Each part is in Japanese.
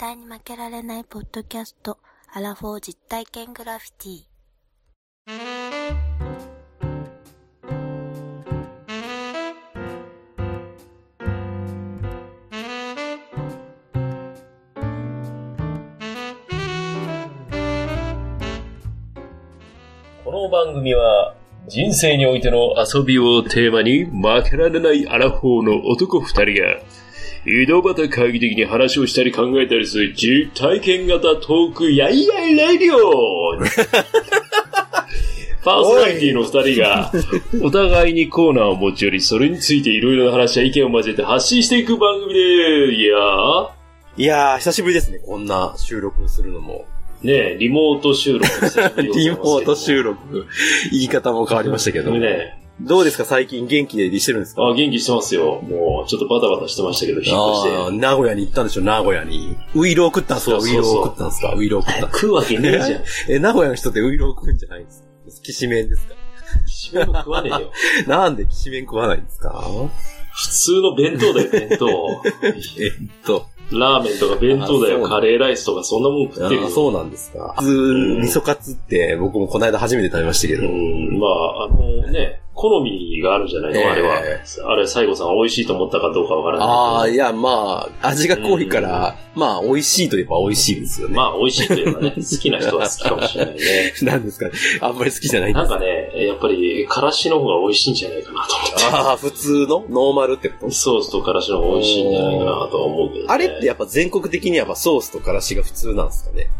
対に負けられないポッドキャスト、アラフォー実体験グラフィティ。この番組は人生においての遊びをテーマに負けられないアラフォーの男二人が井戸端会議的に話をしたり考えたりする実体験型トークやいやいレディオ パーソナリティの二人がお互いにコーナーを持ち寄りそれについていろいろな話や意見を交えて発信していく番組でいやーいやー、久しぶりですね、こんな収録するのも。ねえ、リモート収録 リモート収録。言い方も変わりましたけど。ねどうですか？最近元気でしてるんですか？あ、元気してますよ。もう、ちょっとバタバタしてましたけど、引っ越して。あー名古屋に行ったんでしょ？名古屋に。ウイロー食ったんすか？ウイロー食ったんですか？ウイロー食ったん食うわけねえじゃん。え、名古屋の人ってウイロー食うんじゃないんですか？きしめんですか？締めも食わねえよ。なんできしめん食わないんですか？普通の弁当だよ、弁当。えっと。ラーメンとか弁当だよ、カレーライスとかそんなもん食ってるよ。あそうなんですか。普通、味噌カツって僕もこの間初めて食べましたけど。うん、まあ、あのね、好みがあるんじゃないの、ええあれは。あれ、西郷さん美味しいと思ったかどうかわからない。ああ、いや、まあ、味が濃いから、まあ、美味しいといえば美味しいですよね。まあ、美味しいといえばね、好きな人は好きかもしれないね。なんですかね？あんまり好きじゃないんですなんかね、やっぱり、からしの方が美味しいんじゃないかなと思って。ああ、普通の？ノーマルってこと？ソースとからしの方が美味しいんじゃないかなとは思うけど、ね。あれってやっぱ全国的にやっぱソースとからしが普通なんですかね？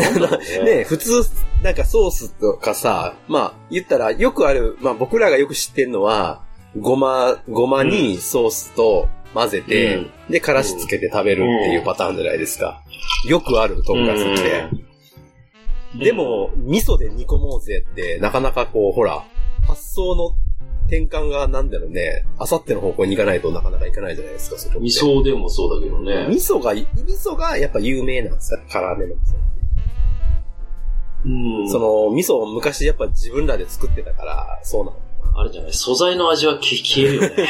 ね。ね普通、なんかソースとかさ、まあ言ったらよくある、まあ僕らがよく知ってるのは、ごま、ごまにソースと混ぜて、うん。で、からしつけて食べるっていうパターンじゃないですか。よくあるとん。かつって。でも、味噌で煮込もうぜって、なかなかこう、ほら、発想の転換がなんだろうね、あさっての方向に行かないとなかなかいかないじゃないですか、そ味噌でもそうだけどね。味噌が、味噌がやっぱ有名なんですよ、辛めの味噌。うん。その、味噌を昔やっぱ自分らで作ってたから、そうなの。あれじゃない、素材の味は消消えるよね。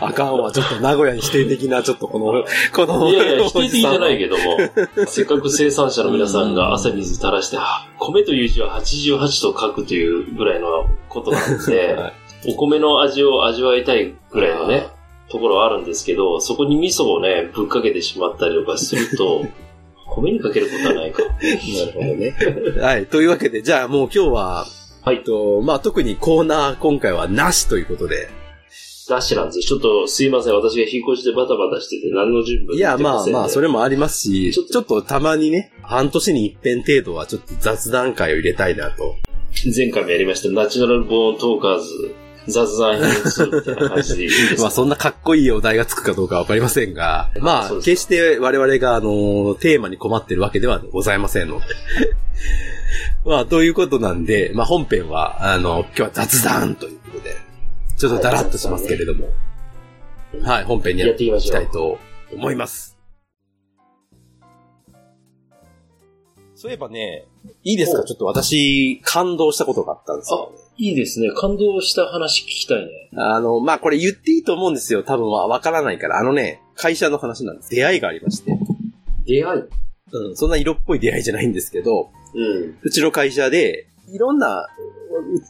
あかんわ、ちょっと名古屋に否定的な、ちょっとこの、この、いやいや、否定的じゃないけども、せっかく生産者の皆さんが汗水垂らして、あ米という字は88と書くというぐらいのことなんで、はいお米の味を味わいたいぐらいのね、ところはあるんですけど、そこに味噌をね、ぶっかけてしまったりとかすると、米にかけることはないか。なるほどね。はい。というわけで、じゃあもう今日は、はいと、まあ特にコーナー今回はなしということで。ダッシュなんですよ。ちょっとすいません。私が引っ越してバタバタしてて何の準備もいや、まあまあ、それ。れもありますし、ちょっとちょっとたまにね、半年に一遍程度はちょっと雑談会を入れたいなと。前回もやりました、ナチュラルボーントーカーズ、雑談編2みたいな感じでいいですか まあそんなかっこいいお題がつくかどうかわかりませんが、まあ決して我々があの、テーマに困ってるわけではございませんので。まあということなんで、まあ本編は、あの、今日は雑談ということで、ちょっとダラッとしますけれども、はい、本編にやっていきたいと思います。そういえばね、いいですか？おちょっと私、感動したことがあったんですよ。いいですね。感動した話聞きたいね。あの、まあ、これ言っていいと思うんですよ。多分はわからないから。あのね、会社の話なんです。出会いがありまして。出会い？うん、そんな色っぽい出会いじゃないんですけど、うん。うちの会社で、いろんな、う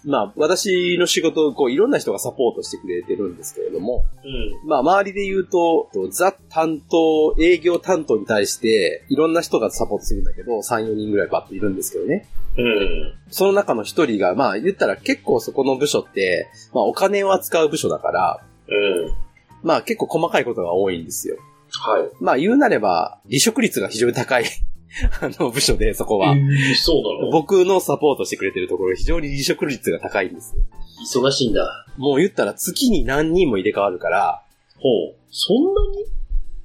まあ、私の仕事をこう、いろんな人がサポートしてくれてるんですけれども、うん。まあ、周りで言うと、とザ担当、営業担当に対して、いろんな人がサポートするんだけど、3、4人ぐらいバッといるんですけどね。うん。その中の一人が、まあ、言ったら結構そこの部署って、まあ、お金を扱う部署だから、うん。まあ、結構細かいことが多いんですよ。はい。まあ言うなれば、離職率が非常に高い、あの、部署で、そこは。えーそうなの？僕のサポートしてくれてるところ、非常に離職率が高いんですよ。忙しいんだ。もう言ったら月に何人も入れ替わるから、ほう。そんなに？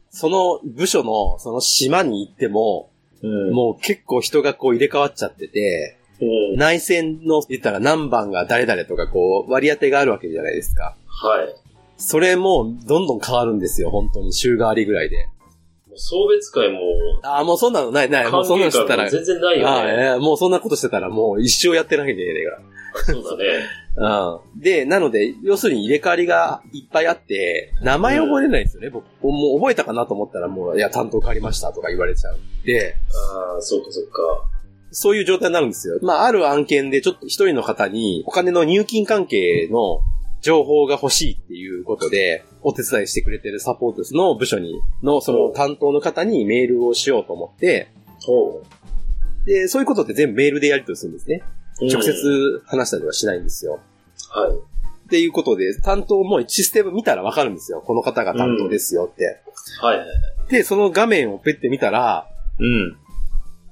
その部署の、その島に行っても、うんもう結構人がこう入れ替わっちゃってて、うん。内線の言ったら何番が誰々とかこう割り当てがあるわけじゃないですか。はい。それもどんどん変わるんですよ、本当に週替わりぐらいで。送別会も、ああ、もうそんなのないない。もうそんなのしてたら。全然ないよね。ああ、ええもうそんなことしてたらもう一生やってないんで、映画。そうだね。うん。で、なので、要するに入れ替わりがいっぱいあって、名前覚えれないんですよね。僕、もう覚えたかなと思ったらもう、いや、担当変わりましたとか言われちゃう。で、ああ、そうかそうか。そういう状態になるんですよ。まあ、ある案件でちょっと一人の方にお金の入金関係の情報が欲しいっていうことで、お手伝いしてくれてるサポートスの部署に、のその担当の方にメールをしようと思って、ほで、そういうことって全部メールでやり取りするんですね。う。直接うん話したりはしないんですよ。はい。っていうことで、担当もシステム見たらわかるんですよ。この方が担当ですよって。はいはい。で、その画面をペッて見たら、うん。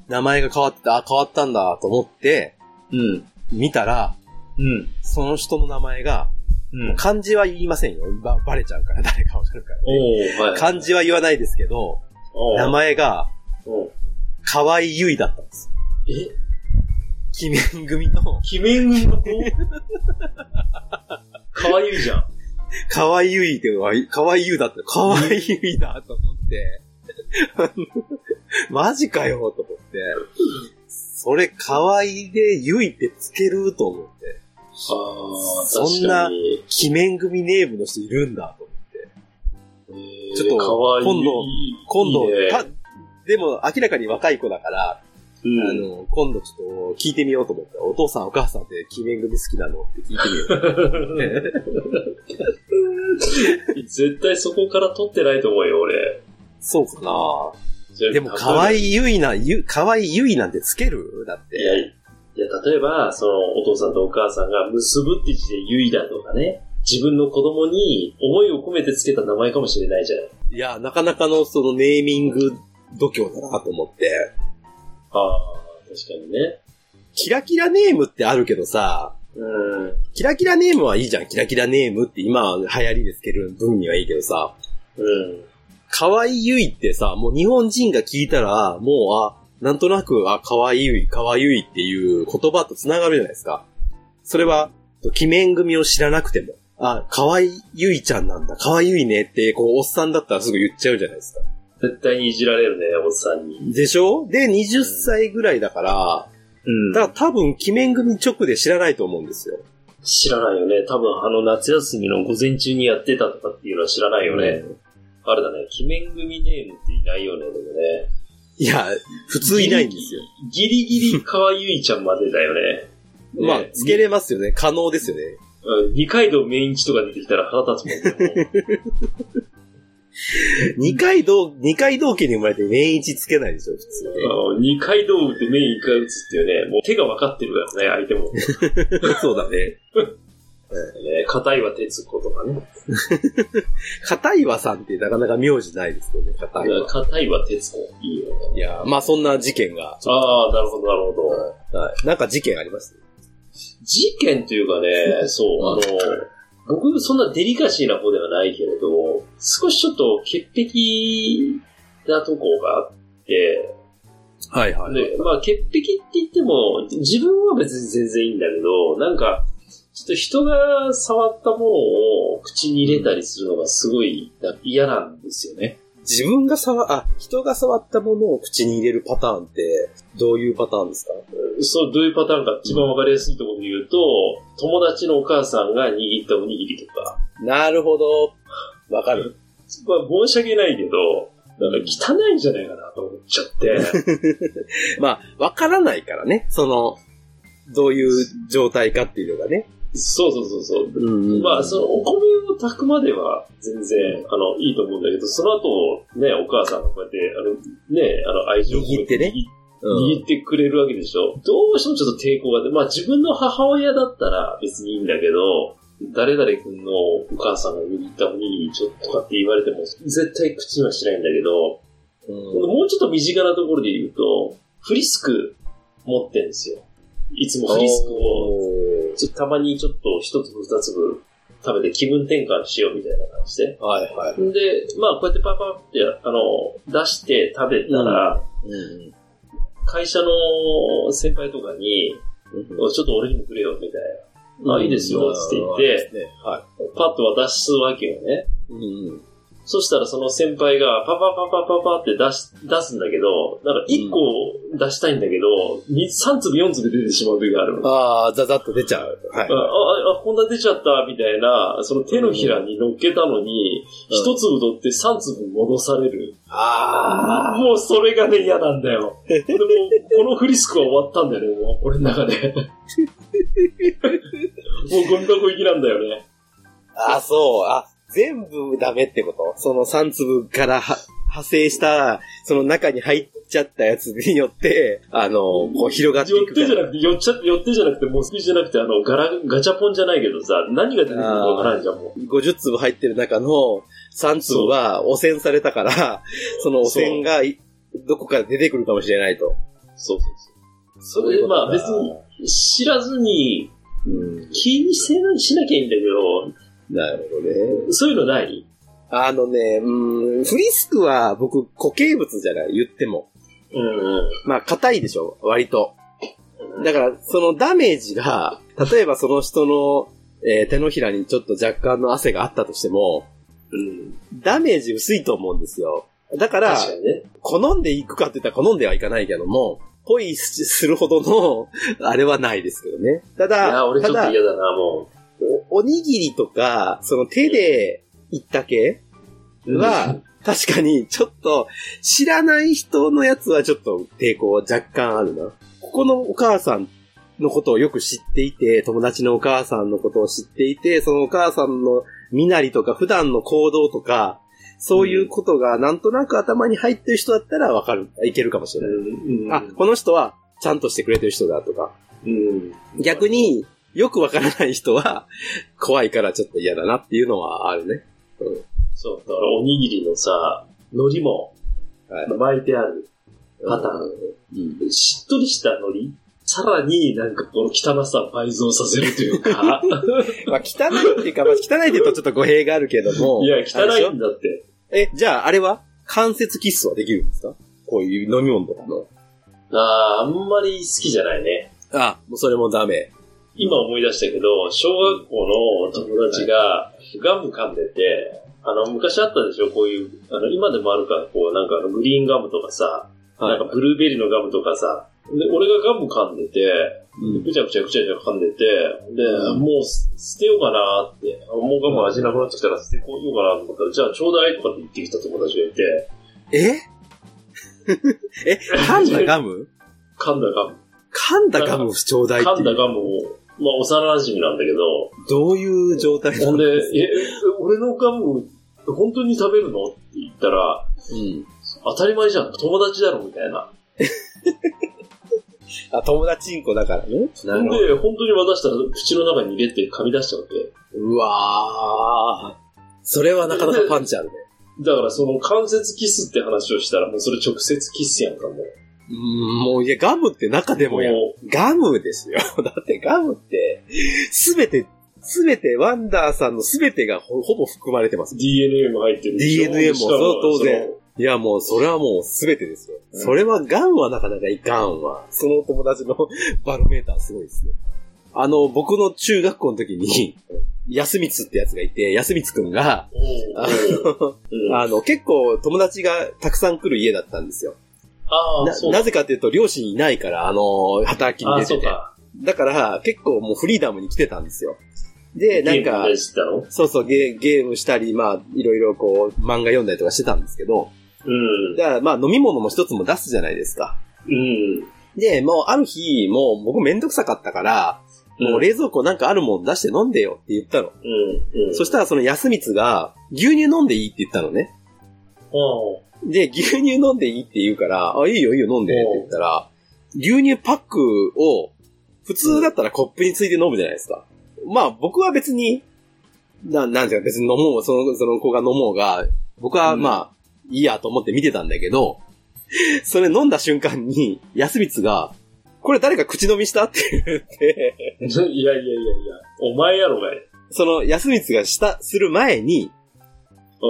名前が変わってた、あ、変わったんだと思って、うん。見たら、うん。その人の名前が、うん。漢字は言いませんよ。ば、バレちゃうから、誰かわかるから、ね。はい。漢字は言わないですけど、名。前が、河合ゆいだったんです。え？鬼面組の、鬼面の子？かわいいじゃん。河合ゆいっては、河合ゆいだった。河合ゆいだと思って、マジかよ、と思って。それ、河合でゆいってつけると思って。そんな鬼面組ネームの人いるんだと思って。えーちょっと今度今度、でも明らかに若い子だから、うんあの、今度ちょっと聞いてみようと思って、お父さんお母さんって鬼面組好きなのって聞いてみよう。絶対そこから取ってないと思うよ、俺。そうかなでも、可愛い。いゆいな、ゆ、可愛いゆいなんてつける？だっいや、て。いや、例えば、その、お父さんとお母さんが結ぶって字でゆいだとかね、自分の子供に思いを込めてつけた名前かもしれないじゃない。いや、なかなかのそのネーミング度胸だなと思って。ああ、確かにね。キラキラネームってあるけどさ、うん。キラキラネームはいいじゃん。キラキラネームって今流行りでつける分にはいいけどさ、うん。可愛いゆいってさ、もう日本人が聞いたら、もう、あ、なんとなく、あ、可愛いゆい、可愛いゆいっていう言葉と繋がるじゃないですか。それは、鬼面組を知らなくても、あ、可愛いゆいちゃんなんだ、可愛いゆいねって、こう、おっさんだったらすぐ言っちゃうじゃないですか。絶対にいじられるね、おっさんに。でしょ？で、20歳ぐらいだから、うんだから多分、鬼面組直で知らないと思うんですよ。知らないよね。多分、あの、夏休みの午前中にやってたとかっていうのは知らないよね。あれだね、鬼面組ネームっていないよね、でもね。いや、普通いないんですよ。ギリギリかわゆいちゃんまでだよね。まあ、つけれますよね。可能ですよね。うん二階堂メインチとか出てきたら腹立つもんね。二階堂、二階堂家に生まれて年一つけないでしょ、普通ね。二階堂打ってメイン一回打つっていうね、もう手が分かってるからね、相手も。そうだね。ね、硬いは鉄子とかね。片岩さんってなかなか名字ないですよね、片岩。硬いは鉄子。いいよや、まあそんな事件が。ああ、なるほど、なるほど。はい。なんか事件あります？事件というかね、そう、あの、僕そんなデリカシーな方ではないけれど、少しちょっと潔癖なとこがあって、はいはで、まあ潔癖って言っても、自分は別に全然いいんだけど、なんか、ちょっと人が触ったものを口に入れたりするのがすごいな嫌なんですよね。自分が触、あ、人が触ったものを口に入れるパターンって、どういうパターンですか？そう、どういうパターンか一番わかりやすいところで言うと、友達のお母さんが握ったおにぎりとか、なるほど。わかる。まあ申し訳ないけど、なんか汚いんじゃないかなと思っちゃって。まあ、わからないからね。その、どういう状態かっていうのがね。そうそうそうそう。うんまあ、その、お米を炊くまでは全然、あの、いいと思うんだけど、その後、ね、お母さんがこうやって、あの、ね、あの、愛情を握ってね握ってくれるわけでしょ。どうしてもちょっと抵抗が出まあ自分の母親だったら別にいいんだけど、誰々君のお母さんが握ったおにぎりちょっとかって言われても、絶対口にはしないんだけど、うんもうちょっと身近なところで言うと、フリスク持ってんですよ。いつもフリスクを、おちょたまにちょっと一粒二粒食べて気分転換しようみたいな感じで。ーはいはい。で、まあこうやってパパって、あの、出して食べたら、うん会社の先輩とかに、うんちょっと俺にもくれよ、みたいな。あ、いいですよ、つって言って、ね、はパッと渡すわけよね。い。うんうんそしたらその先輩がパパパパパパって出し、出すんだけど、なんか1個出したいんだけど、に3粒4粒出てしまう時があるの。ああ、ザザッと出ちゃう。はいあ。あ、あ、こんな出ちゃった、みたいな、その手のひらに乗っけたのに、うん一粒取って三粒戻される。あもうそれがね、嫌なんだよ。でも、このフリスクは終わったんだよね、もう、俺の中で。もうゴミ箱行きなんだよね。あ。あ、そう。あ、全部ダメってこと？その3粒からは派生した、その中に入っちゃったやつによって、あの、こう広がってい寄っくから。てじゃなくて、寄っちゃ、寄ってじゃなくて、もうスピーチじゃなくて、あの、ガラ、ガチャポンじゃないけどさ、何が出てくるかわからんじゃん、もう。50粒入ってる中の3粒は汚染されたから、その汚染がいどこかで出てくるかもしれないと。そうそうそう。それで、まあ別に、知らずに、うん。気にせなしなきゃいいんだけど、なるほどね。そういうのない？あのね、うん、フリスクは僕固形物じゃない、言っても。うんうん。まあ、硬いでしょ、割と。だから、そのダメージが、例えばその人の、えー手のひらにちょっと若干の汗があったとしても、うん。ダメージ薄いと思うんですよ。だから、確かにね。好んでいくかって言ったら好んではいかないけども、ポイするほどの、あれはないですけどね。たいや、だ、俺ちょただっと嫌だな、もお、おにぎりとか、その手でいった系う。は、確かに、ちょっと、知らない人のやつはちょっと抵抗若干あるな。ここのお母さんのことをよく知っていて、友達のお母さんのことを知っていて、そのお母さんの身なりとか、普段の行動とか、そういうことがなんとなく頭に入ってる人だったらわかる、いけるかもしれない。うん。あ、この人はちゃんとしてくれてる人だとか。うん。逆によくわからない人は怖いからちょっと嫌だなっていうのはあるね。そう、だからおにぎりのさ、海苔もはい。巻いてあるパターン。うん。しっとりした海苔？さらになんかこの汚さを倍増させるというか。まあ汚いっていうか、まあ汚いって言うとちょっと語弊があるけども。いや、汚いんだって。え、じゃああれは？関節キスはできるんですか？こういう飲み物とかの。ああ、あんまり好きじゃないね。あ、もうそれもダメ。今思い出したけど、小学校の友達がガム噛んでて、あの、昔あったでしょ？こういう、あの、今でもあるか、こう、なんかグリーンガムとかさ、なんかブルーベリーのガムとかさ、で、俺がガム噛んでて、うん。ぐちゃぐちゃぐちゃぐちゃ噛んでて、で、もう捨捨てようかなって、あもうガム味なくなってきたら捨てこようかなと思ったら、じゃあちょうだいとかって言ってきた友達がいて、え？え、噛んだガム？噛んだガム。噛んだガムをちょうだいって。噛んだガムを、まあ幼馴染なんだけど、どういう状態なほんで、え、俺のガム、本当に食べるの？って言ったら、うん。当たり前じゃん、友達だろ、みたいな。あ、友達んこだからね。なほん。で、本当に渡したら、口の中に入れて噛み出しちゃうわけ。うわー。それはなかなかパンチあるね。だから、その関節キスって話をしたら、もうそれ直接キスやんか、もう。うん、もう、いや、ガムって中でもや。ガムですよ。だってガムって、すべて、すべて、ワンダーさんのすべてがほほぼ含まれてます。DNA も入ってる DNA もそう当然いや、もう、それはもうすべてですよ。うんそれは、ガンはなかなかいかんわ。その友達の バロメーターすごいですね。あの、僕の中学校の時に、安光ってやつがいて、安光くんが、あの、結構友達がたくさん来る家だったんですよ。ななぜかっていうと、両親いないから、あの、働きに出てて。そうか。だから、結構もうフリーダムに来てたんですよ。で、なんかそうそう、ゲゲームしたり、まあ、いろいろこう、漫画読んだりとかしてたんですけど、うん。だからまあ、飲み物も一つも出すじゃないですか。うん。で、もうある日、もう僕めんどくさかったから、もう冷蔵庫なんかあるもん出して飲んでよって言ったの。うん。うん。そしたらその安光が、牛乳飲んでいいって言ったのね。おうで、牛乳飲んでいいって言うから、あ、いいよいいよ飲んでって言ったら、牛乳パックを、普通だったらコップについて飲むじゃないですか。まあ僕は別に、な、なんていうか別に飲もう、その、その子が飲もうが、僕はうんまあ、いいやと思って見てたんだけど、それ飲んだ瞬間に、安光が、これ誰か口飲みしたって言って、いやいやいやいや、お前やろがい。その安光がした、する前に、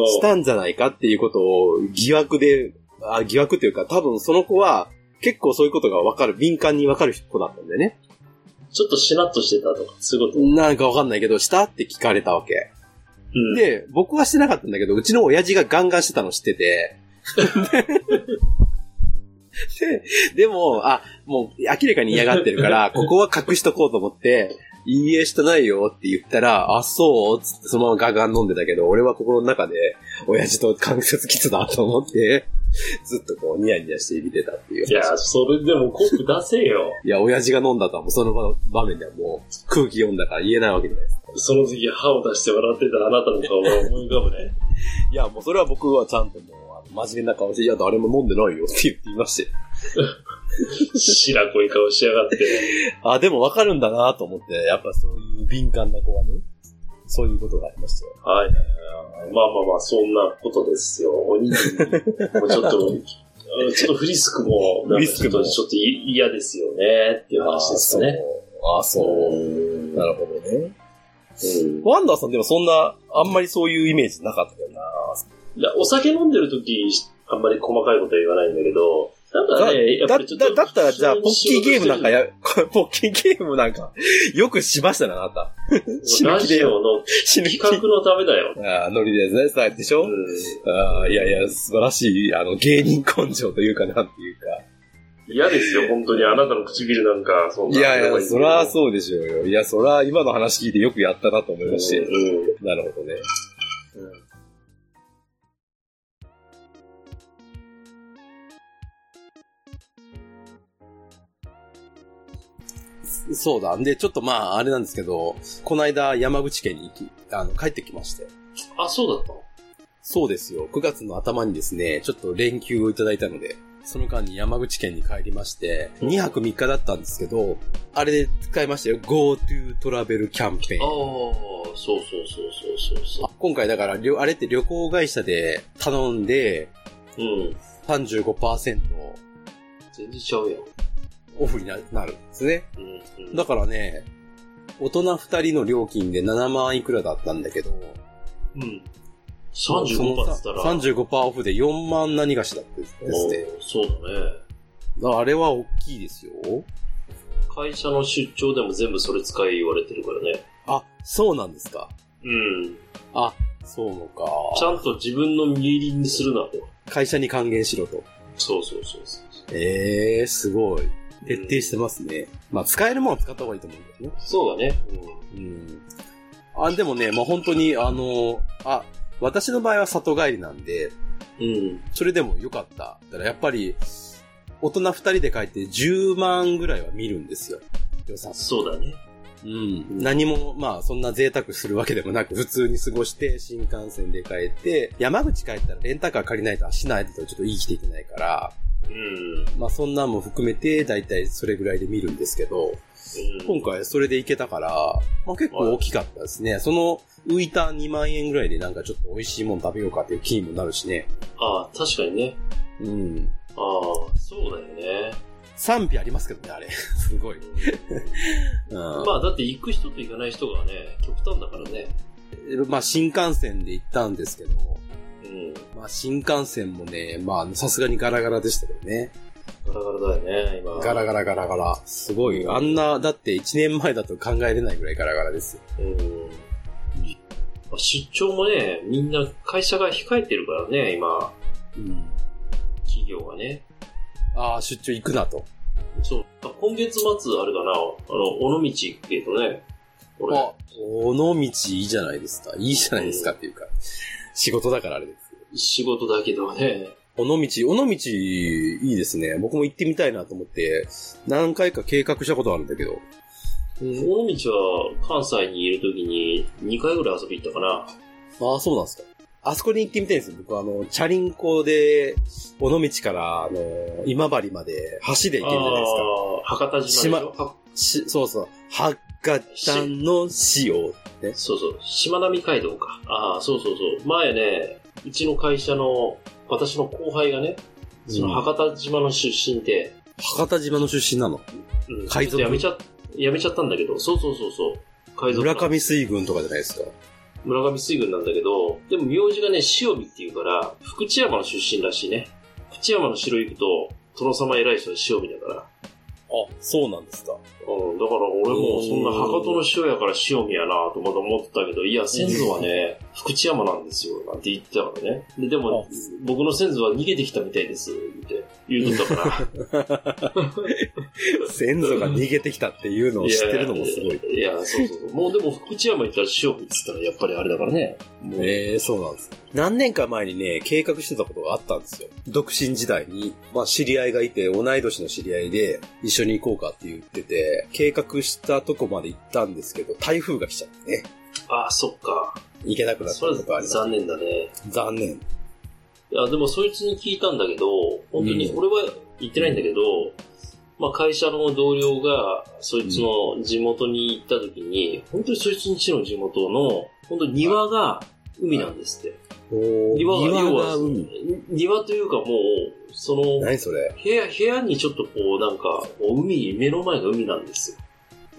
したんじゃないかっていうことを疑惑で、あ疑惑というか多分その子は結構そういうことがわかる、敏感にわかる子だったんだよね。ちょっとしなっとしてたとか、そういうこと。なんかわかんないけど、したって聞かれたわけ。うん、で、僕はしてなかったんだけど、うちの親父がガンガンしてたの知ってて。で、でも、あ、もう明らかに嫌がってるから、ここは隠しとこうと思って、いいえしてないよって言ったら、あ、そう？つってそのままガンガン飲んでたけど、俺は心の中で、親父と関節キスだと思って、ずっとこうニヤニヤして見てたっていう。いや、それでもコップ出せよ。いや、親父が飲んだとはもうその場場面ではもう空気読んだから言えないわけじゃないですか。その時歯を出して笑ってたあなたの顔が思い浮かぶね。いや、もうそれは僕はちゃんともう、真面目な顔して、いや、誰も飲んでないよって言って言いまして。白濃い顔しやがって。あ、でもわかるんだなと思って、やっぱそういう敏感な子はね、そういうことがありましたよ。はい。まあまあまあ、そんなことですよ。おにぎり、もうちょっと、ちょっとフリスクも、なんかちょっと、フリスクもちょっと嫌ですよね、っていう話ですかね。ああ、そう。うんなるほどね。うんワンダーさんでもそんな、あんまりそういうイメージなかったよな。いやお酒飲んでる時あんまり細かいことは言わないんだけど、なんかね、やっだ、ぱりちょっと。だ、だったらじゃあ、ポッキーゲームなんかや、ポッキーゲームなんか、よくしましたね、あなた。死 ぬラ気でジオの死ぬ気企画のためだよ。ああ、ノリですね、さでしょ、ああ、いやいや、素晴らしい、あの、芸人根性というかなんていうか。嫌ですよ、本当に。あなたの唇なんか、そんな。いやいや、そらう。そうでしょうよ。いや、そら今の話聞いてよくやったなと思いまして。うんなるほどね。そうだ。んで、ちょっとまあ、あれなんですけど、この間山口県に行き、あの、帰ってきまして。あ、そうだったの？そうですよ。9月の頭にですね、ちょっと連休をいただいたので、その間に山口県に帰りまして、2泊3日だったんですけど、あれで使いましたよ。GoTo トラベルキャンペーああン。、そうそうそうそうそうそあ今回だから、あれって旅行会社で頼んで、う。うん。35%全然ちゃうやん。オフにななるんですね。うん、うん。だからね、大人2人の料金で7万いくらだったんだけど、うん。その35%っつったら。35%オフで4万何がしだってですね。そうだね。あれは大きいですよ。会社の出張でも全部それ使い言われてるからね。あ、そうなんですか。うん。あ、そうのか。ちゃんと自分の身入りにするなと。会社に還元しろと。そうそうそうそう。ええー、すごい。徹底してますね。まあ、使えるものは使った方がいいと思うんだよね。そうだね。うん。あ、でもね、まあ本当に、あの、あ、私の場合は里帰りなんで、うん。うん。それでも良かった。だからやっぱり、大人二人で帰って10万ぐらいは見るんですよ。予算。そうだね。うん。何も、まあ、そんな贅沢するわけでもなく、普通に過ごして、新幹線で帰って、山口帰ったらレンタカー借りないと足ないとちょっと生きていけないから、うん。まあそんなんも含めて、だいたいそれぐらいで見るんですけど、うん今回それで行けたから、まあ結構大きかったですね。その浮いた2万円ぐらいでなんかちょっと美味しいもの食べようかっていう気にもなるしね。ああ、確かにね。うん。ああ、そうだよね。賛否ありますけどね、あれ。すごい。うん。まあ、だって行く人と行かない人がね、極端だからね。まあ新幹線で行ったんですけど、うん。まあ新幹線もね、まあさすがにガラガラでしたけどね。ガラガラだよね、今。ガラガラガラガラ。すごい。あんな、だって1年前だと考えれないぐらいガラガラですよ。うん。まあ出張もね、みんな会社が控えてるからね、今、うん。企業がね。ああ、出張行くなと。そう。あ今月末あるかな、あの、尾道行くけどね。俺、あ、尾道いいじゃないですか。いいじゃないですかっていうか、仕事だからあれですよ。仕事だけどね。尾道、尾道いいですね。僕も行ってみたいなと思って、何回か計画したことあるんだけど。尾道は関西にいる時に2回ぐらい遊び行ったかな。ああ、そうなんですか。あそこに行ってみたいんですよ。僕あの、チャリンコで、尾道から、あの、今治まで橋で行けるじゃないですか。博多島でしょ？はし、そうそう。博多の塩。ね。そうそう、しまなみ海道か。ああ、そうそうそう。前ね、うちの会社の、私の後輩がね、その博多島の出身で、博多島の出身なの？うん、海賊ちょっとやめちゃ、やめちゃったんだけど、そうそうそうそう。海賊村上水軍とかじゃないですか。村上水軍なんだけど、でも名字がね、塩見っていうから、福知山の出身らしいね。福知山の城行くと、殿様偉い人は塩見だから。あ、そうなんですか。うん、だから俺もそんな博多の塩やから塩見やなとまだ思ってたけど、いや、先祖はね、福知山なんですよ、なんて言ってたからね。で、でもあ、僕の先祖は逃げてきたみたいです、って言うとったから。先祖が逃げてきたっていうのを知ってるのもすごい。いや、そうそうそう。もうでも福知山行ったら塩見っつったらやっぱりあれだからね。ええそうなんです。何年か前にね、計画してたことがあったんですよ。独身時代に、まあ知り合いがいて、同い年の知り合いで、一緒に行こうかって言ってて、計画したとこまで行ったんですけど、台風が来ちゃってね、ああ、そっか。行けなくなったとかあります。残念だね。残念。いや、でもそいつに聞いたんだけど、本当にうん俺は言ってないんだけど、まあ会社の同僚が、そいつの地元に行った時に、本当にそいつんちの地元の、本当に庭が海なんですって。庭が、庭が海。庭というかもう、その、何それ？部屋、部屋にちょっとこう、なんか、海、目の前が海なんですよ。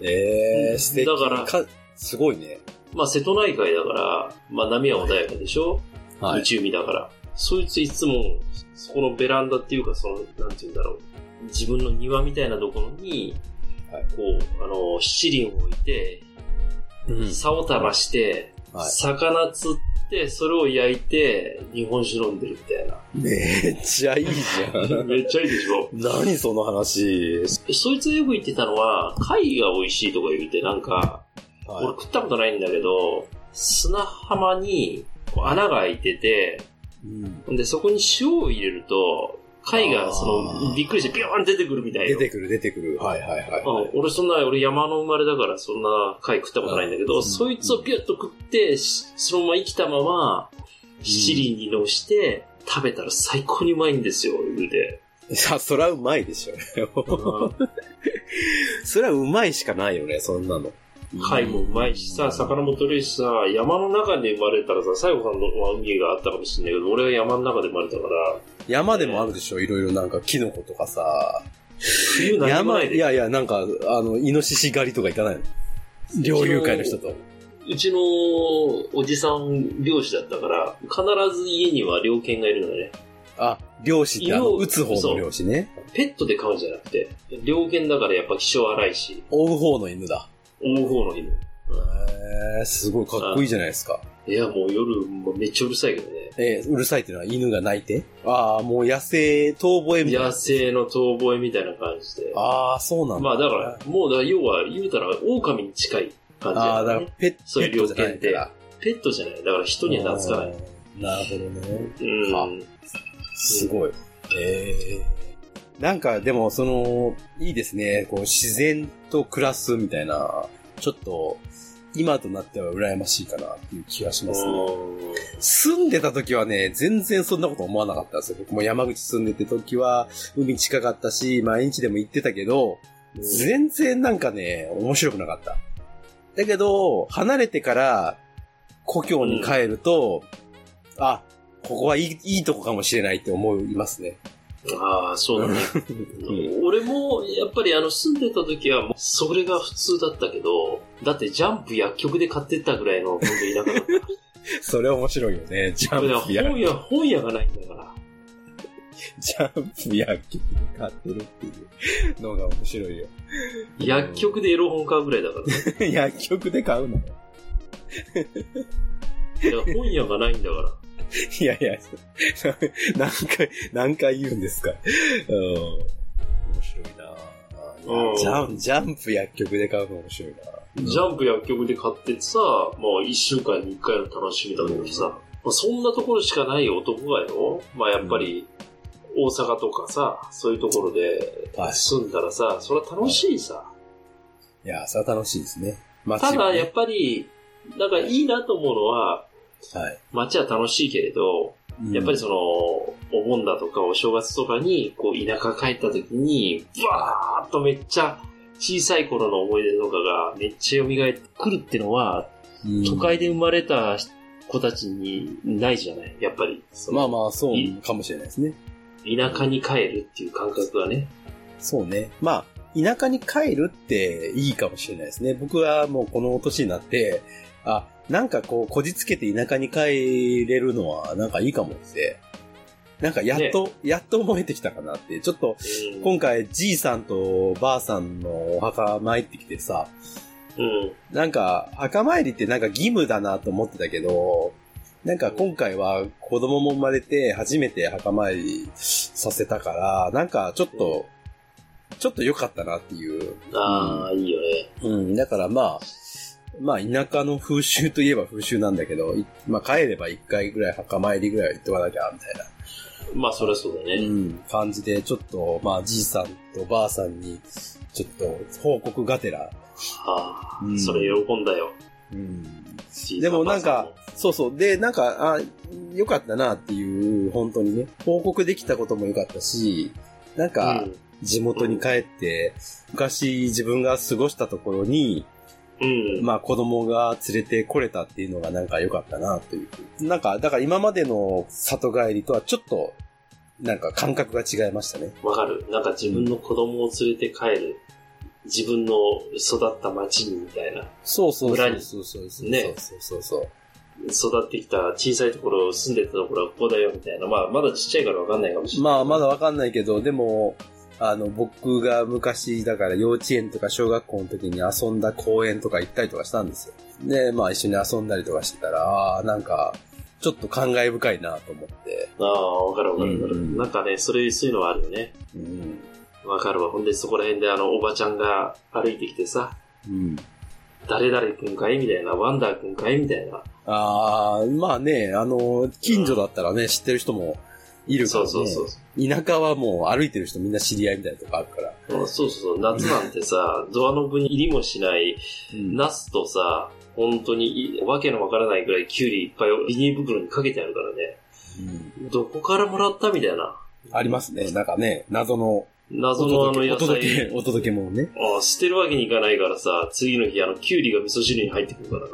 ええ素敵。だからか、すごいね。まあ瀬戸内海だから、まあ波は穏やかでしょ、はい。内海だから。そいついつも、そこのベランダっていうか、その、なんて言うんだろう。自分の庭みたいなところに、はいこう、あの、七輪を置いて、うん竿垂らして、はい魚釣って、それを焼いて、日本酒飲んでるみたいな。めっちゃいいじゃん。めっちゃいいでしょ何その話。そいつがよく言ってたのは、貝が美味しいとか言って、なんか、俺は食ったことないんだけど、砂浜に穴が開いてて、い。うんで、そこに塩を入れると、貝がその、びっくりしてビョーン出てくるみたいな。出てくる、出てくる。はいはいはい。うん俺そんな、俺山の生まれだからそんな貝食ったことないんだけど、うんそいつをビュッと食って、しそのまま生きたまま、七輪にのして、食べたら最高にうまいんですよ、言うて。さ、そらうまいでしょ。それはうまいしかないよね、そんなの。貝もうまいしさ、魚も取れるしさ、山の中で生まれたらさ、西郷さんのは海があったかもしれないけど、俺は山の中で生まれたから、山でもあるでしょ、いろいろなんかキノコとかさ。冬ないで。いやいや、なんか、あの、イノシシ狩りとか行かないの？猟友会の人と。うちのおじさん漁師だったから、必ず家には猟犬がいるのね。あ、猟師ってあの、犬を撃つ方の猟師ね。ペットで飼うんじゃなくて、猟犬だからやっぱ気性荒いし、追う方の犬だ。追う方の犬。へー、すごいかっこいいじゃないですか。いや、もう夜、もうめっちゃうるさいけどね。えーうるさいっていうのは犬が鳴いて？ああ、もう野生、遠吠えみたいな。野生の遠吠えみたいな感じで。ああ、そうなんだ。まあだから、もうだ要は言うたら狼に近い感じああ、だからペッそういうペットじゃないから。ペットじゃない。だから人には懐かない。い。なるほどね。うん。すごい。ええなんか、でも、その、いいですね。こう、自然と暮らすみたいな、ちょっと、今となっては羨ましいかなっていう気がしますね。住んでた時はね、全然そんなこと思わなかったんですよ。僕も山口住んでて時は、海近かったし、毎日でも行ってたけど、全然なんかね、面白くなかった。だけど、離れてから、故郷に帰ると、あ、ここはいい、いいとこかもしれないって思いますね。ああ、そうだね。俺も、やっぱりあの、住んでた時は、もうそれが普通だったけど、だってジャンプ薬局で買ってったぐらいの、本当に田舎だった。それ面白いよね。ジャンプや、本屋、本屋がないんだから。ジャンプ薬局で買ってるっていうのが面白いよ。薬局でエロ本買うぐらいだからね。薬局で買うの？いや、本屋がないんだから。いやいや、何回、何回言うんですか？うん。面白いな。うん。ジャンジャンプ薬局で買うの面白いな。ジャンプ薬局で買ってさ、まあ一週間に一回の楽しみだけどさ、まあ、そんなところしかない男がよ、まあやっぱり大阪とかさ、そういうところではい。住んだらさ、それは楽しいさ。い。や、それは楽しいですね。街ただやっぱり、なんかいいなと思うのは、はい。街は楽しいけれど、やっぱりその、お盆だとかお正月とかに、こう、田舎帰った時に、ブワーっとめっちゃ、小さい頃の思い出とかがめっちゃ蘇ってくるってのは、うん都会で生まれた子たちにないじゃない？やっぱり。まあまあ、そうかもしれないですね。田舎に帰るっていう感覚がね。そうね。まあ、田舎に帰るっていいかもしれないですね。僕はもうこの年になって、あ、なんかこう、こじつけて田舎に帰れるのはなんかいいかもって。なんかやっと、やっと思えてきたかなって。ちょっと、うん。今回じいさんとばあさんのお墓参ってきてさ、うん。なんか、墓参りってなんか義務だなと思ってたけど、なんか今回は子供も生まれて初めて墓参りさせたから、なんかちょっと、ちょっと良かったなっていう。ああ、いいよね。うん、だからまあ、まあ田舎の風習といえば風習なんだけど、いまあ帰れば一回ぐらい墓参りぐらい行っとかなきゃ、みたいな。まあ、そりゃそうだね。うん、感じで、ちょっと、まあ、じいさんとばあさんに、ちょっと、報告がてら。ああ、うんそれ喜んだよ。うん、でもなんかそうそう。で、なんか、あ、よかったなっていう、本当にね、報告できたこともよかったし、なんんかも、地元に帰って、昔自分が過ごしたところに、うん。うん。まあ子供が連れてこれたっていうのがなんか良かったなという。なんか、だから今までの里帰りとはちょっと、なんか感覚が違いましたね。わかる。なんか自分の子供を連れて帰る。自分の育った町にみたいな。そうそう村にそうそうそう。ねそうそうそう。育ってきた小さいところ、住んでたところはここだよみたいな。まあ、まだちっちゃいからわかんないかもしれない。まあ、まだわかんないけど、でも、あの、僕が昔、だから幼稚園とか小学校の時に遊んだ公園とか行ったりとかしたんですよ。で、まあ一緒に遊んだりとかしてたら、ああ、なんか、ちょっと感慨深いなと思って。ああ、わかるわかるわかる。うんなんかね、それ、そういうのはあるよね。うん。わかるわ。ほんで、そこら辺であの、おばちゃんが歩いてきてさ、うん。誰々くんかいみたいな、ワンダーくんかいみたいな。ああ、まあね、あの、近所だったらね、知ってる人もいるからね。そうそうそう。田舎はもう歩いてる人みんな知り合いみたいなとこあるから。そうそうそう。夏なんてさ、ドアノブに入りもしない、うんナスとさ、本当にいわけのわからないくらいキュウリいっぱいビニール袋にかけてあるからね。うんどこからもらったみたいな。ありますね。なんかね、謎の謎のあの野お届け、菜。お届け物ね。あ捨てるわけにいかないからさ、次の日あの、キュウリが味噌汁に入ってくるからな。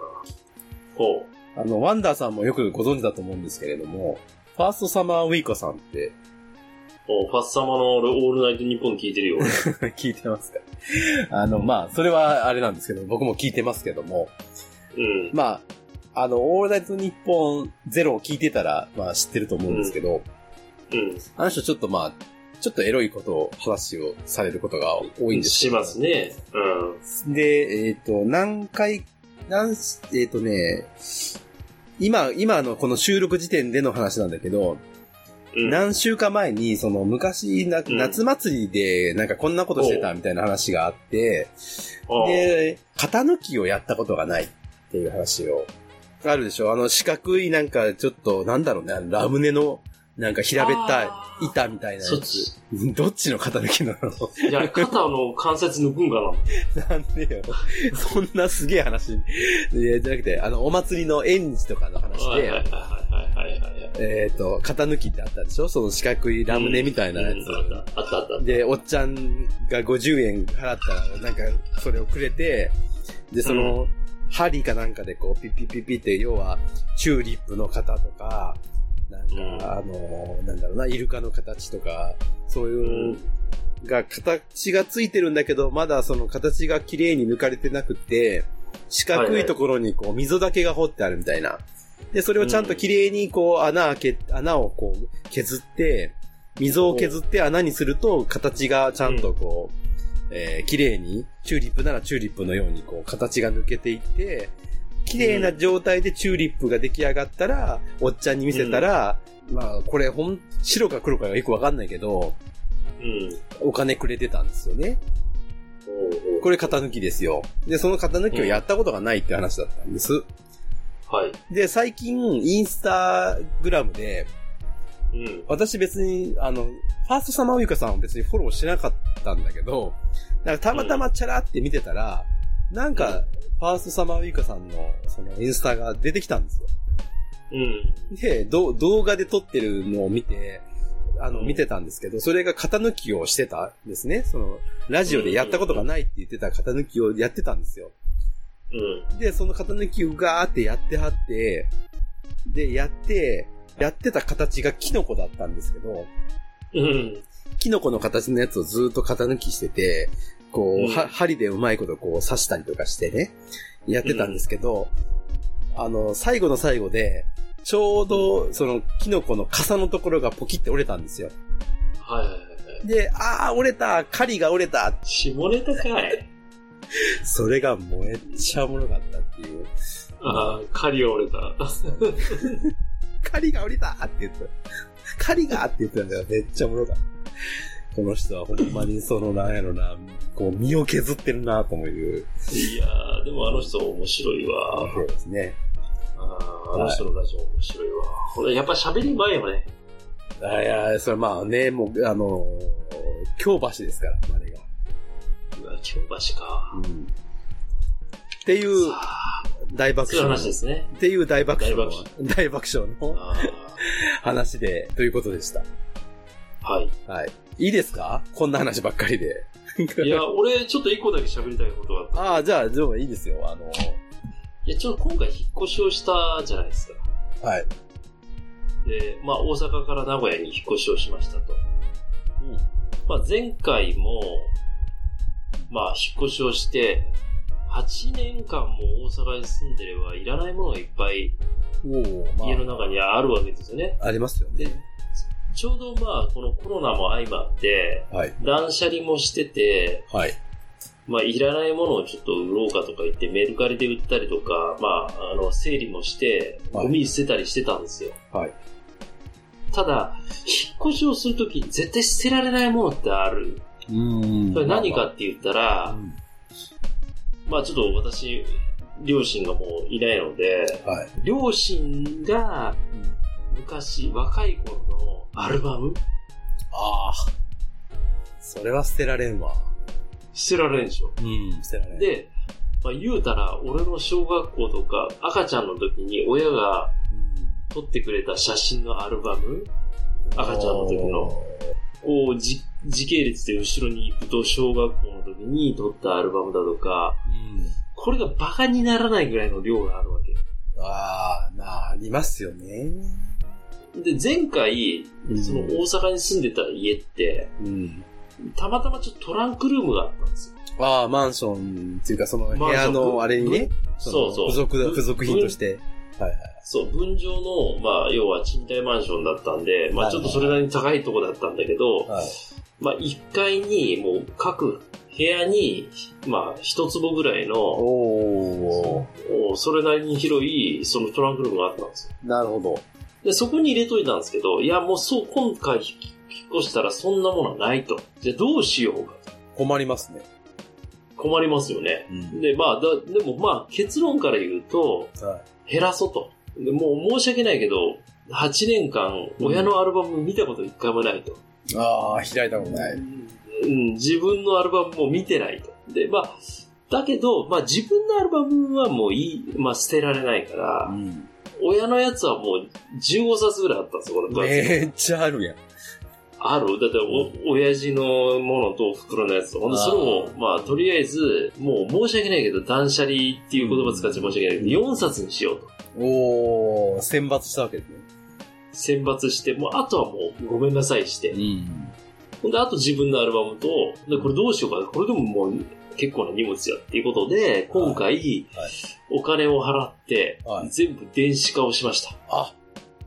ほあの、ワンダーさんもよくご存知だと思うんですけれども、ファーストサマーウイカさんってう。おファッサマの俺、オールナイトニッポン聞いてるよ。俺 聞いてますかあの、まあ、それはあれなんですけど、僕も聞いてますけども、うん。まあ、あの、オールナイトニッポンゼロを聞いてたら、まあ知ってると思うんですけど、うん。あの人ちょっとまあ、ちょっとエロいことを、話をされることが多いんですしますね。うん。で、えっ、と、何回、何、えっ、とね、今、今のこの収録時点での話なんだけど、うん。何週間前に、その昔な、うん。夏祭りでなんかこんなことしてたみたいな話があって、で、型抜きをやったことがないっていう話を、あるでしょ。あの四角いなんかちょっと、なんだろうね、ラムネのなんか平べったい板みたいなそっやつち。どっちの型抜きなの？いや、肩の関節抜くんかななんでよ。そんなすげえ話。いやじゃなくて、あの、お祭りの縁日とかの話で、はいはいはいはいはいはいはい。えっ、と、型抜きってあったでしょ？その四角いラムネみたいなやつ。うんあったあったあった。で、おっちゃんが50円払ったら、なんか、それをくれて、で、その、針かなんかでこう、ピッピッピッピって、要は、チューリップの型とか、なんか、うんあの、なんだろうな、イルカの形とか、そういう、が、形がついてるんだけど、まだその形が綺麗に抜かれてなくて、四角いところにこう、溝だけが掘ってあるみたいな。で、それをちゃんと綺麗にこう、穴開け、穴をこう、削って、溝を削って穴にすると、形がちゃんとこう、えー綺麗に、チューリップならチューリップのようにこう、形が抜けていって、綺麗な状態でチューリップが出来上がったら、おっちゃんに見せたら、まあ、これほん、白か黒かがよくわかんないけど、うん。お金くれてたんですよね。これ型抜きですよ。で、その型抜きをやったことがないって話だったんです。はい。で、最近、インスタグラムで、うん。私別に、あの、ファーストサマーウイカさんは別にフォローしてなかったんだけど、なんかたまたまチャラって見てたら、なんか、ファーストサマーウイカさんの、その、インスタが出てきたんですよ。うん。で、ど動画で撮ってるのを見て、あの、うん見てたんですけど、それが型抜きをしてたんですね。その、ラジオでやったことがないって言ってた型抜きをやってたんですよ。うん。で、その型抜きをガーってやってはって、で、やって、やってた形がキノコだったんですけど、うん。キノコの形のやつをずっと型抜きしてて、こう、うんは針でうまいことこう刺したりとかしてね、やってたんですけど、あの、最後の最後で、ちょうど、その、キノコの傘のところがポキって折れたんですよ。はいはいはい。で、あー、折れた狩りが折れた下ネタかい それがもうめっちゃおもろかったっていう。ああ、狩りが折れた。狩りが降りたって言った。狩りがって言ってたんだよ。めっちゃおもろかった。この人はほんまにその、なんやろな、こう、身を削ってるなと思う。いやー、でもあの人面白いわ。そうですね。あーあの人のラジオ面白いわ。これやっぱ喋り前よね。あいや、それまあね、もう、あの、京橋ですから、あれが。うわ、京橋か。うん。っていう大爆笑の。話ですね。っていう大爆笑の大、大爆笑のあ話で、ということでした。ーはい。はい。いいですか？こんな話ばっかりで。いや、俺、ちょっと一個だけ喋りたいことがあった。ああ、じゃあ、でもいいですよ。あの、いや、ちょっと今回引っ越しをしたじゃないですか。はい。で、まあ、大阪から名古屋に引っ越しをしましたと。うん。まあ、前回も、まあ、引っ越しをして、8年間も大阪に住んでれば、いらないものがいっぱい家の中にあるわけですよね。あ、ありますよね。ちょうどまあ、このコロナも相まって、はい。断捨離もしてて、はい。まあ、いらないものをちょっと売ろうかとか言って、メルカリで売ったりとか、まあ、あの、整理もして、はいゴミ捨てたりしてたんですよ。はい。ただ、引っ越しをするときに絶対捨てられないものってある。うんそれ何かって言ったら、うんまあちょっと私、両親がもういないので、はい。両親が昔若い頃のアルバム？ああ。それは捨てられんわ。捨てられんでしょ？うん、捨てられん。で、まあ言うたら、俺の小学校とか赤ちゃんの時に親が撮ってくれた写真のアルバム？赤ちゃんの時の。こう、じ時系列で後ろに行くと小学校の時に撮ったアルバムだとか、うん。これがバカにならないぐらいの量があるわけ。ああ、まあ、ありますよね。で、前回、その大阪に住んでた家って、うん。たまたまちょっとトランクルームがあったんですよ。ああ、マンションっていうか、その部屋のあれにね、そうそう。付属付属品として。はいはい。そう、分譲の、まあ、要は賃貸マンションだったんで、まあ、はいちょっとそれなりに高いとこだったんだけど、はい。まあ、1階に、もう各部屋に、まあ、一坪ぐらいの、おー。おそれなりに広い、そのトランクルームがあったんですよ。なるほど。で、そこに入れといたんですけど、いや、もうそう、今回引っ越したらそんなものはないと。じゃあどうしようかと。困りますね。困りますよね。うん。で、まあ、だでもまあ、結論から言うと、は減らそうと。でもう申し訳ないけど、8年間、親のアルバム見たこと一回もないと。い。ああ、開いたことない。うん、自分のアルバムも見てないと。で、まあ、だけど、まあ自分のアルバムはもういい、まあ捨てられないから、ん。親のやつはもう15冊ぐらいあったんですよ、これ。めっちゃあるやん。ある？だってお、親父のものと袋のやつと。ほんで、それを、まあ、とりあえず、もう申し訳ないけど、断捨離っていう言葉使って申し訳ないけど、4冊にしようと。おー、選抜したわけですね。選抜して、もう、あとはもう、ごめんなさいして。ん。ほんで、あと自分のアルバムと、で、これどうしようかな。これでももう、結構な荷物やっていうことで、今回、はいお金を払ってはい、全部電子化をしました。あ、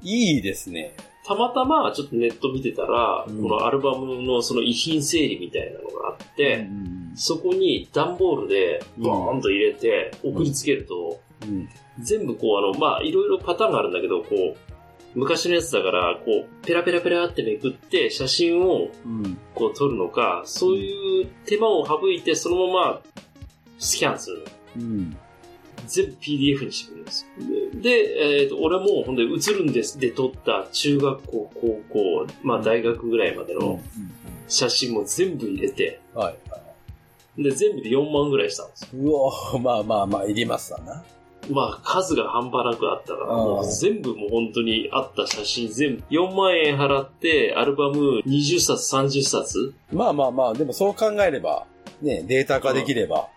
いいですね。たまたま、ちょっとネット見てたら、うんこのアルバムのその遺品整理みたいなのがあって、うん。そこに段ボールでバーンと入れて送りつけると、うん。全部こうあの、まあいろいろパターンがあるんだけど、こう、昔のやつだから、こう、ペラペラペラってめくって写真をうん。こう撮るのか、そういう手間を省いてそのままスキャンするの。うん。全部 PDF にしてくれるんですよ。で、でえっ、と、俺もほんで映るんですで撮った中学校、高校、まあ大学ぐらいまでの写真も全部入れて、はい。で、全部で4万ぐらいしたんですようおー、まあまあまあ、いりますわな。まあ、数が半端なくあったから、もう全部もう本当にあった写真全部、4万円払って、アルバム20冊、30冊、まあまあまあ、でもそう考えれば、ね、データ化できれば。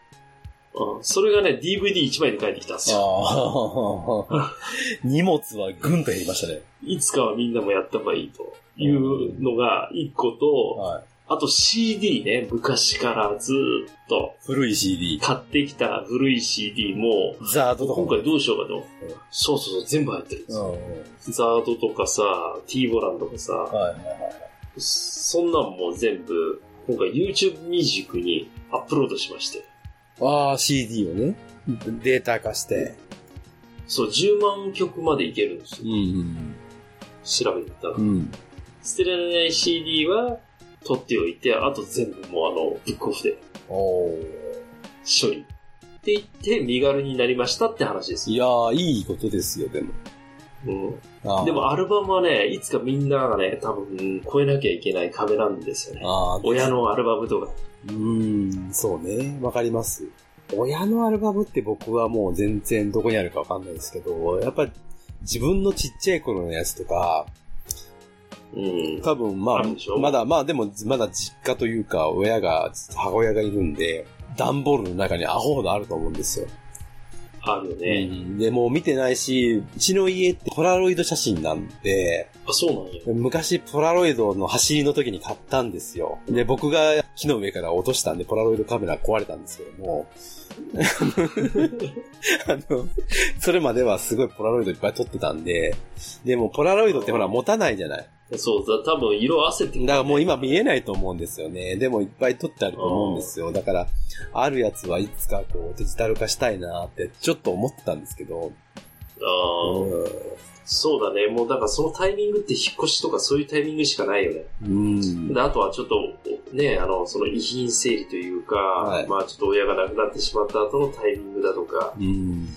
うん、それがね、DVD1 枚で返ってきたんですよ。荷物はぐんと減りましたね。いつかはみんなもやった方がいいというのが1個と、はい。あと CD ね、昔からずーっと古い CD。買ってきた古い CD も、ザードとかも。今回どうしようかと。そうそうそう、全部入ってるんですうんよ。うん。ザードとかさ、T ボランとかさ、はいはいはい。そんなんも全部、今回 YouTube ミュージックにアップロードしまして。ああ、CD をね、データ化して。そう、10万曲までいけるんですよ。うん。調べてたらう。ん。捨てられない CD は取っておいて、あと全部もうあの、ブックオフでおー処理。って言って、身軽になりましたって話ですいよ。やー、いいことですよ、でも。うん。あーでもアルバムはね、いつかみんながね、多分、超えなきゃいけない壁なんですよね。あー親のアルバムとか。うーん、そうね。わかります。親のアルバムって僕はもう全然どこにあるかわかんないですけど、やっぱり自分のちっちゃい頃のやつとか、うん。多分まああまだ、まあでもまだ実家というか、親が、母親がいるんで、段ボールの中にアホほどあると思うんですよ。あるよね。うんで、もう見てないし、うちの家ってポラロイド写真なんで、あ、そうなんや。昔ポラロイドの走りの時に買ったんですよ。で、僕が木の上から落としたんで、ポラロイドカメラ壊れたんですけども、あの、それまではすごいポラロイドいっぱい撮ってたんで、でもポラロイドってほら持たないじゃない。そうだ、多分色あせてだからもう今見えないと思うんですよね。でもいっぱい撮ってあると思うんですよ。だから、あるやつはいつかこうデジタル化したいなってちょっと思ってたんですけど、ああ、そうだね。もうだからそのタイミングって引っ越しとかそういうタイミングしかないよね。うん。で、あとはちょっと、ね、あの、その遺品整理というか、はいまあちょっと親が亡くなってしまった後のタイミングだとか、うん。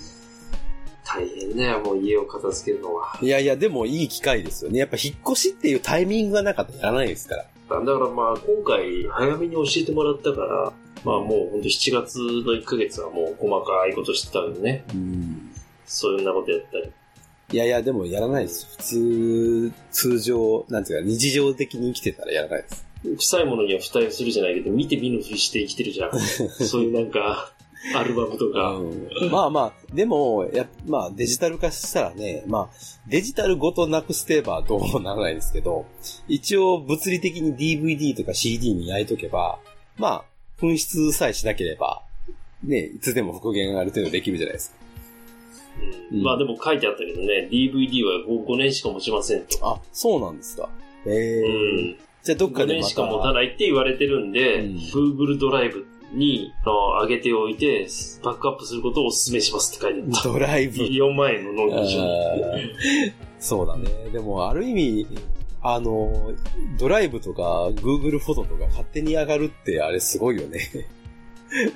大変だよ、もう家を片付けるのは。いやいや、でもいい機会ですよね。やっぱ引っ越しっていうタイミングがなかったらやらないですから。だからまあ今回早めに教えてもらったから、まあもうほんと7月の1ヶ月はもう細かいことしてたよね。うん。そういうようなことやったり。いやいや、でもやらないです。普通、通常、なんていうか、日常的に生きてたらやらないです。臭いものには蓋をするじゃないけど、見て見ぬふりして生きてるじゃん。そういうなんか、アルバムとか。うん、まあまあ、でも、や、まあデジタル化したらね、まあ、デジタルごとなくすてばどうもならないですけど、一応物理的に DVD とか CD に焼いとけば、まあ、紛失さえしなければ、ね、いつでも復元がある程度できるじゃないですか。うんまあでも書いてあったけどね、DVD は 5, 5年しか持ちませんと。あ、そうなんですか。ええうん。じゃあどっか5でまた。年しか持たないって言われてるんで、うん Google ドライブに上げておいて、バックアップすることをお勧めしますって書いてあった。ドライブ。4万円の納品書。そうだね。でも、ある意味、あの、ドライブとか Google フォトとか勝手に上がるってあれすごいよね。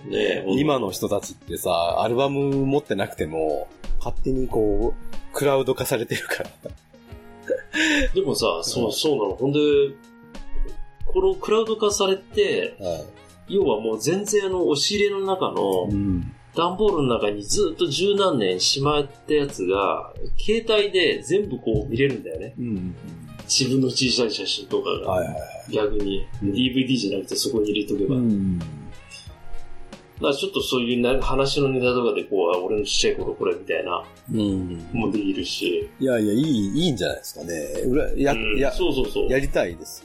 ね今の人たちってさ、アルバム持ってなくても、勝手にこう、クラウド化されてるから。でもさ、そう、そうなの。ほんで、このクラウド化されて、要はもう全然あの、押し入れの中のうん。段ボールの中にずっと十何年しまったやつが、携帯で全部こう見れるんだよね。うん。自分の小さい写真とかが。はいはいはい。逆に、うん DVD じゃなくてそこに入れとけば。ん。だからちょっとそういうな話のネタとかでこう、俺のちっちゃい頃これみたいな、うん。もできるし。いやいや、いい、いいんじゃないですかね。うらや、うんや、そうそうそう。やりたいです。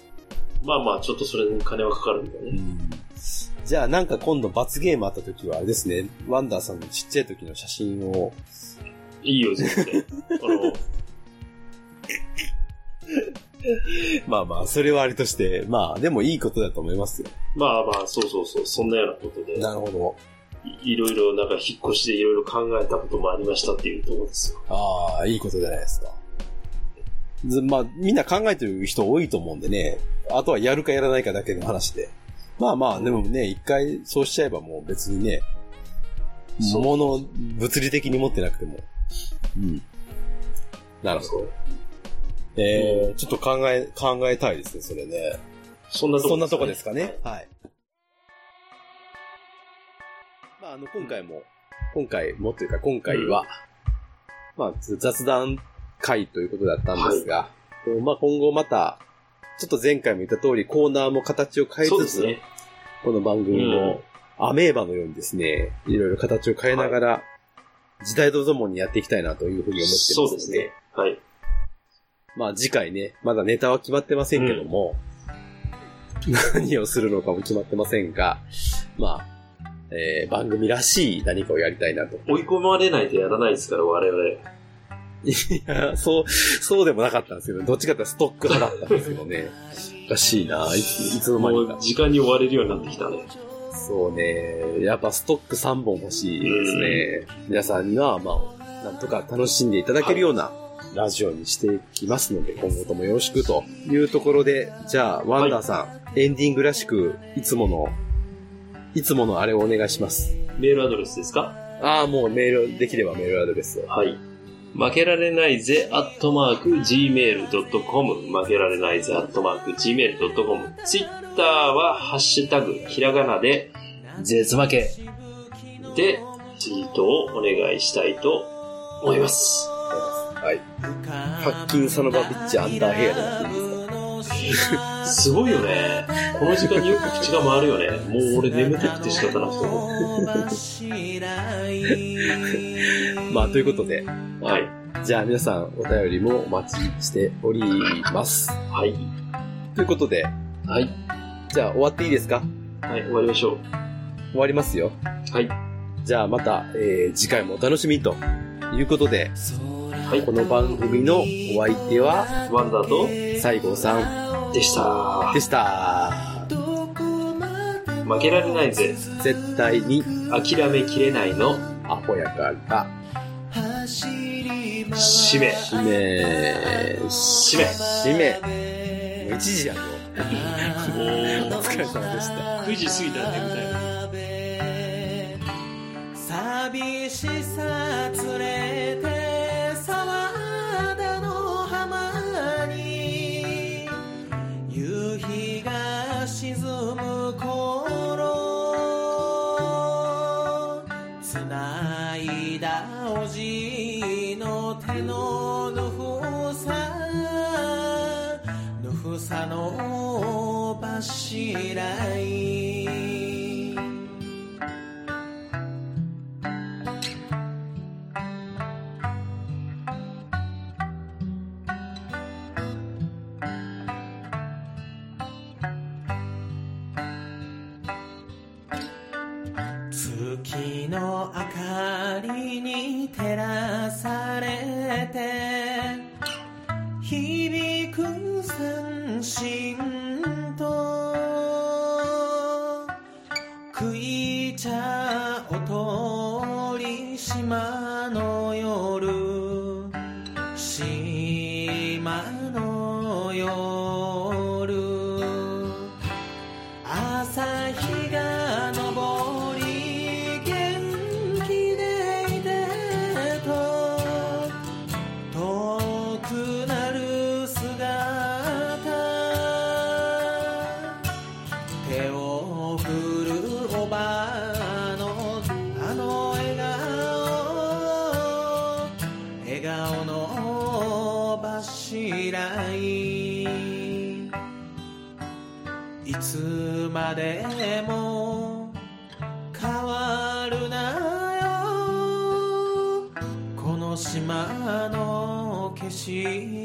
まあまあ、ちょっとそれに金はかかるんだよね。うん。じゃあなんか今度罰ゲームあった時はあれですね、ワンダーさんのちっちゃい時の写真を、いいよ、全然。あの、まあまあ、それはあれとして、まあでもいいことだと思いますよ。まあまあ、そうそうそう、そんなようなことで、なるほど。いいろいろなんか引っ越しでいろいろ考えたこともありましたっていうところですよ。ああ、いいことじゃないですか。ずまあ、みんな考えてる人多いと思うんでね。あとはやるかやらないかだけの話で。まあまあ、でもね、一回そうしちゃえばもう別にね、そう物、物理的に持ってなくても。うん。なるほど。えー、ちょっと考え、考えたいですね、それね。そんなとこそんなとこですかね？はい。まあ、あの、今回も、今回もというか、今回は、まあ、雑談会ということだったんですが、まあ、今後また、ちょっと前回も言った通り、コーナーも形を変えつつ、ね。この番組も、アメーバのようにですね、いろいろ形を変えながら、時代とともにやっていきたいなというふうに思ってますそうですね。はい。まあ次回ね、まだネタは決まってませんけども、何をするのかも決まってませんが、まあ、えー番組らしい何かをやりたいなと。追い込まれないとやらないですから、我々。いや、そう、そうでもなかったんですけど、どっちかってストック派だったんですけどね。おかしいな、いついつの間にか。時間に追われるようになってきたね。そうね、やっぱストック3本欲しいですね。皆さんには、まあ、なんとか楽しんでいただけるようなラジオにしていきますので、今後ともよろしくというところで、じゃあ、ワンダーさん、エンディングらしく、いつもの、いつものあれをお願いします。メールアドレスですか？ああ、もうメール、できればメールアドレスを。はい。負けられないぜ、アットマーク、gmail.com。負けられないぜ、アットマーク、gmail.com。ツイッターは、ハッシュタグ、ひらがなで、絶負けで、ツイートをお願いしたいと思います。はい。ハッキンサノバビッチアンダーヘアでやっていいですかすごいよね。この時間によく口が回るよね。もう俺眠たくて仕方なくても。まあ、ということで、はい。じゃあ皆さんお便りもお待ちしております。はい。ということで、はい。じゃあ終わっていいですか？はい、終わりましょ終わりますよ。う。はい。じゃあまた、えー次回もお楽しみにということで、はいこの番組のお相手は、ワンダーと、西郷さんでした。でした。負けられないぜ。絶対に諦めきれないのアホやから、締め。締め、締め。締め。もう1時やろ。お疲れ様でした。9時過ぎたら眠たい。寂しさ連れてさの柱い月の明かりに照らされて。朝日が心。